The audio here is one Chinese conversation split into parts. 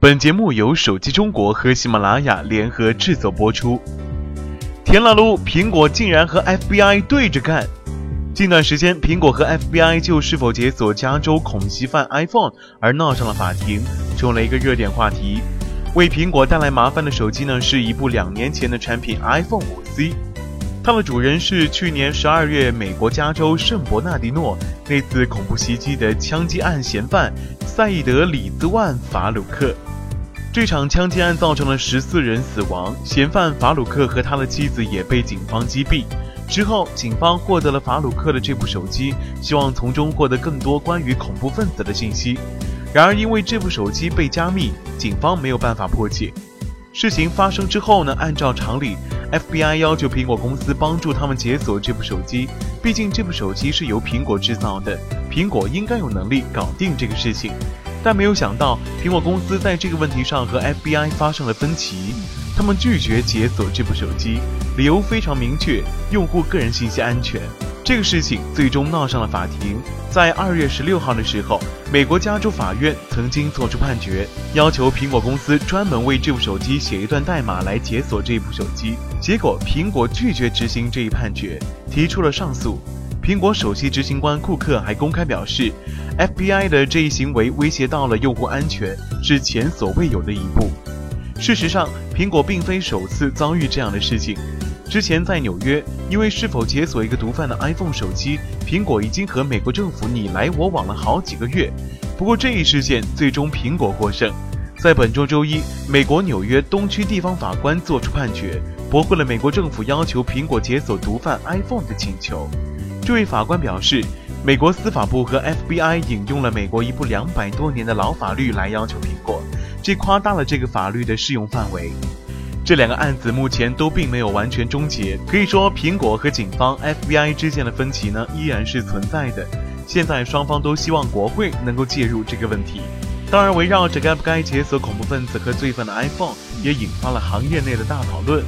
本节目由手机中国和喜马拉雅联合制作播出。天啦噜，苹果竟然和 FBI 对着干！近段时间，苹果和 FBI 就是否解锁加州恐袭犯 iPhone 而闹上了法庭，成为了一个热点话题。为苹果带来麻烦的手机呢，是一部两年前的产品 iPhone 5C。它的主人是去年十二月美国加州圣伯纳迪诺那次恐怖袭击的枪击案嫌犯赛义德·里兹万·法鲁克。这场枪击案造成了十四人死亡，嫌犯法鲁克和他的妻子也被警方击毙。之后，警方获得了法鲁克的这部手机，希望从中获得更多关于恐怖分子的信息。然而，因为这部手机被加密，警方没有办法破解。事情发生之后呢？按照常理，FBI 要求苹果公司帮助他们解锁这部手机，毕竟这部手机是由苹果制造的，苹果应该有能力搞定这个事情。但没有想到，苹果公司在这个问题上和 FBI 发生了分歧，他们拒绝解锁这部手机，理由非常明确：用户个人信息安全。这个事情最终闹上了法庭。在二月十六号的时候，美国加州法院曾经作出判决，要求苹果公司专门为这部手机写一段代码来解锁这部手机。结果，苹果拒绝执行这一判决，提出了上诉。苹果首席执行官库克还公开表示，FBI 的这一行为威胁到了用户安全，是前所未有的一步。事实上，苹果并非首次遭遇这样的事情。之前在纽约，因为是否解锁一个毒贩的 iPhone 手机，苹果已经和美国政府你来我往了好几个月。不过这一事件最终苹果获胜。在本周周一，美国纽约东区地方法官作出判决，驳回了美国政府要求苹果解锁毒贩 iPhone 的请求。这位法官表示，美国司法部和 FBI 引用了美国一部两百多年的老法律来要求苹果，这夸大了这个法律的适用范围。这两个案子目前都并没有完全终结，可以说苹果和警方 FBI 之间的分歧呢依然是存在的。现在双方都希望国会能够介入这个问题。当然，围绕着该不该解锁恐怖分子和罪犯的 iPhone，也引发了行业内的大讨论。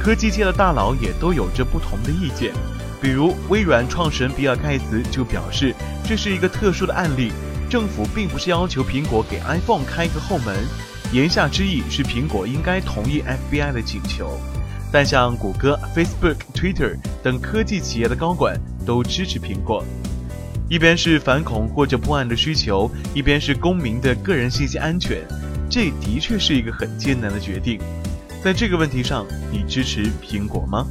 科技界的大佬也都有着不同的意见。比如微软创始人比尔盖茨就表示，这是一个特殊的案例，政府并不是要求苹果给 iPhone 开一个后门，言下之意是苹果应该同意 FBI 的请求。但像谷歌、Facebook、Twitter 等科技企业的高管都支持苹果，一边是反恐或者破案的需求，一边是公民的个人信息安全，这的确是一个很艰难的决定。在这个问题上，你支持苹果吗？